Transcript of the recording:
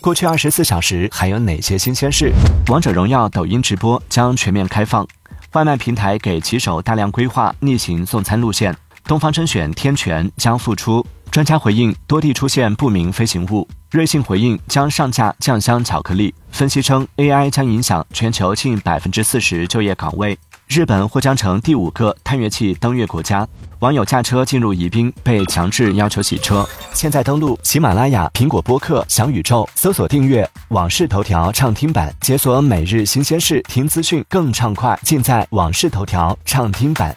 过去二十四小时还有哪些新鲜事？王者荣耀抖音直播将全面开放，外卖平台给骑手大量规划逆行送餐路线。东方甄选天泉将复出，专家回应多地出现不明飞行物。瑞幸回应将上架酱香巧克力。分析称，AI 将影响全球近百分之四十就业岗位。日本或将成第五个探月器登月国家。网友驾车进入宜宾，被强制要求洗车。现在登录喜马拉雅、苹果播客、小宇宙，搜索订阅《往事头条》畅听版，解锁每日新鲜事，听资讯更畅快，尽在《往事头条》畅听版。